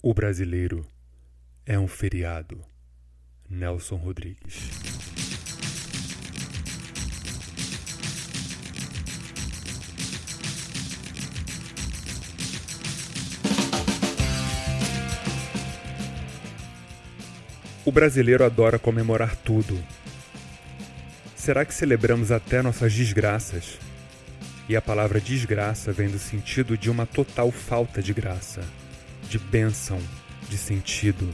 O brasileiro é um feriado. Nelson Rodrigues. O brasileiro adora comemorar tudo. Será que celebramos até nossas desgraças? E a palavra desgraça vem do sentido de uma total falta de graça, de bênção, de sentido.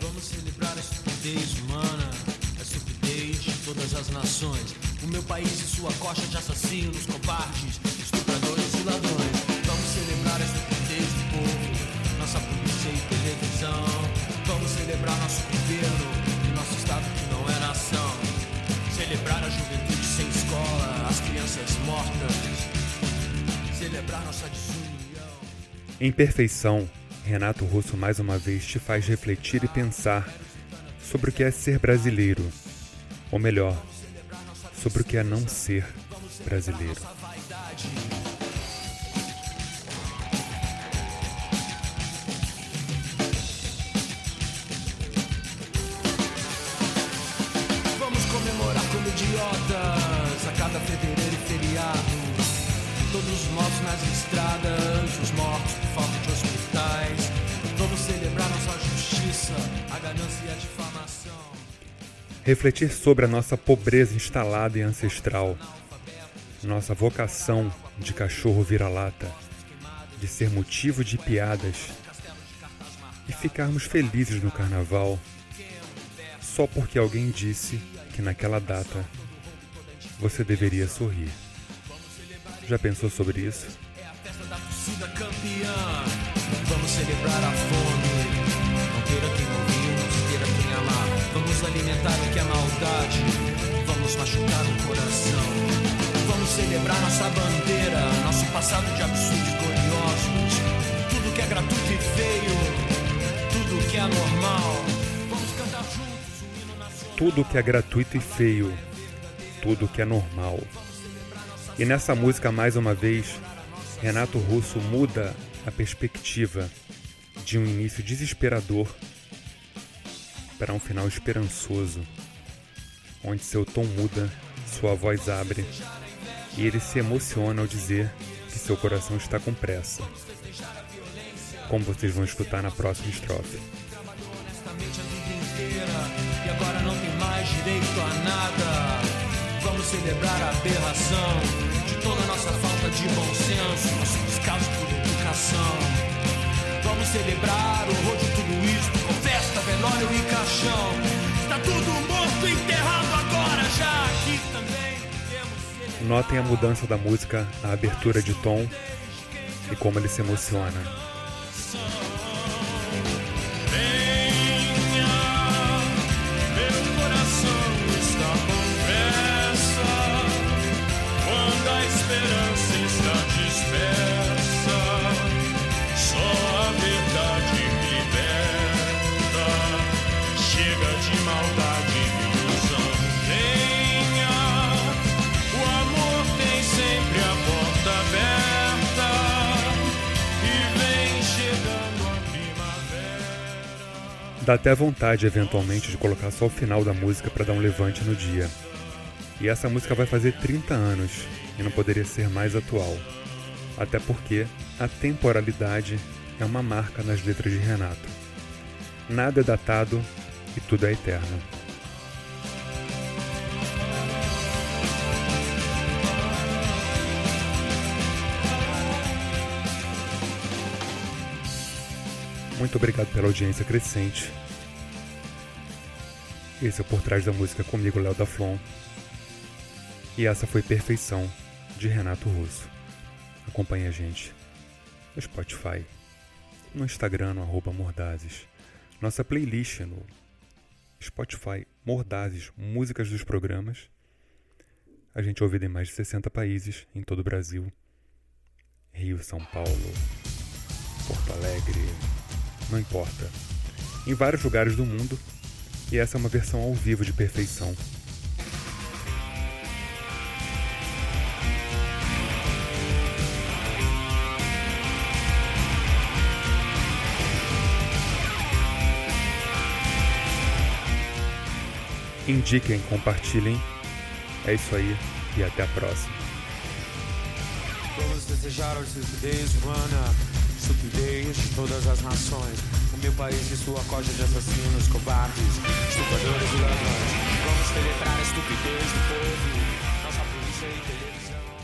Vamos celebrar a estupidez humana, a estupidez de todas as nações. O meu país e sua coxa de assassinos, covardes, estupradores e ladrões. Vamos celebrar a estupidez do povo, nossa polícia e televisão. Vamos celebrar nosso governo e nosso estado que não é nação. Celebrar a juventude sem escola, as crianças mortas. Celebrar nossa desunião. Em perfeição, Renato Russo mais uma vez te faz refletir e pensar sobre o que é ser brasileiro, ou melhor, sobre o que é não ser brasileiro. Vamos comemorar como idiotas a cada fevereiro e feriado. Todos os mortos nas estradas, os mortos por falta de hospitais. Vamos celebrar nossa justiça, a ganância e a difamação. Refletir sobre a nossa pobreza instalada e ancestral, nossa vocação de cachorro vira-lata, de ser motivo de piadas e ficarmos felizes no carnaval só porque alguém disse que naquela data você deveria sorrir. Já pensou sobre isso? É a festa da torcida campeã. Vamos celebrar a fome. Não ter a quem ouvir, não ter a quem amar. Vamos alimentar o que é maldade. Vamos machucar o coração. Vamos celebrar nossa bandeira, nosso passado de absurdos gloriosos. Tudo que é gratuito e feio, tudo que é anormal. Vamos cantar juntos o hino nacional. Tudo que é gratuito e feio, tudo que é normal. E nessa música, mais uma vez, Renato Russo muda a perspectiva de um início desesperador para um final esperançoso, onde seu tom muda, sua voz abre e ele se emociona ao dizer que seu coração está com pressa. Como vocês vão escutar na próxima estrofe. e agora não tem mais direito a nada. Vamos celebrar a aberração de toda a nossa falta de bom senso, nosso descaso por educação. Vamos celebrar o horror de tudo isso, com festa, velório e caixão. Está tudo morto, enterrado agora, já aqui também temos. Notem a mudança da música, a abertura de tom e como ele se emociona. Meu Dá até vontade, eventualmente, de colocar só o final da música para dar um levante no dia. E essa música vai fazer 30 anos e não poderia ser mais atual. Até porque a temporalidade é uma marca nas letras de Renato. Nada é datado e tudo é eterno. Muito obrigado pela audiência crescente. Esse é Por Trás da Música comigo, Léo da Flon. E essa foi Perfeição, de Renato Russo. Acompanhe a gente no Spotify, no Instagram, no arroba Mordazes. Nossa playlist no Spotify, Mordazes, músicas dos programas. A gente ouve em mais de 60 países em todo o Brasil. Rio, São Paulo, Porto Alegre, não importa, em vários lugares do mundo, e essa é uma versão ao vivo de perfeição. Indiquem, compartilhem. É isso aí e até a próxima estupidez de todas as nações. O meu país e sua coja de assassinos, cobardes, estupradores e ladrões. Vamos celebrar a estupidez do povo, nossa polícia e televisão.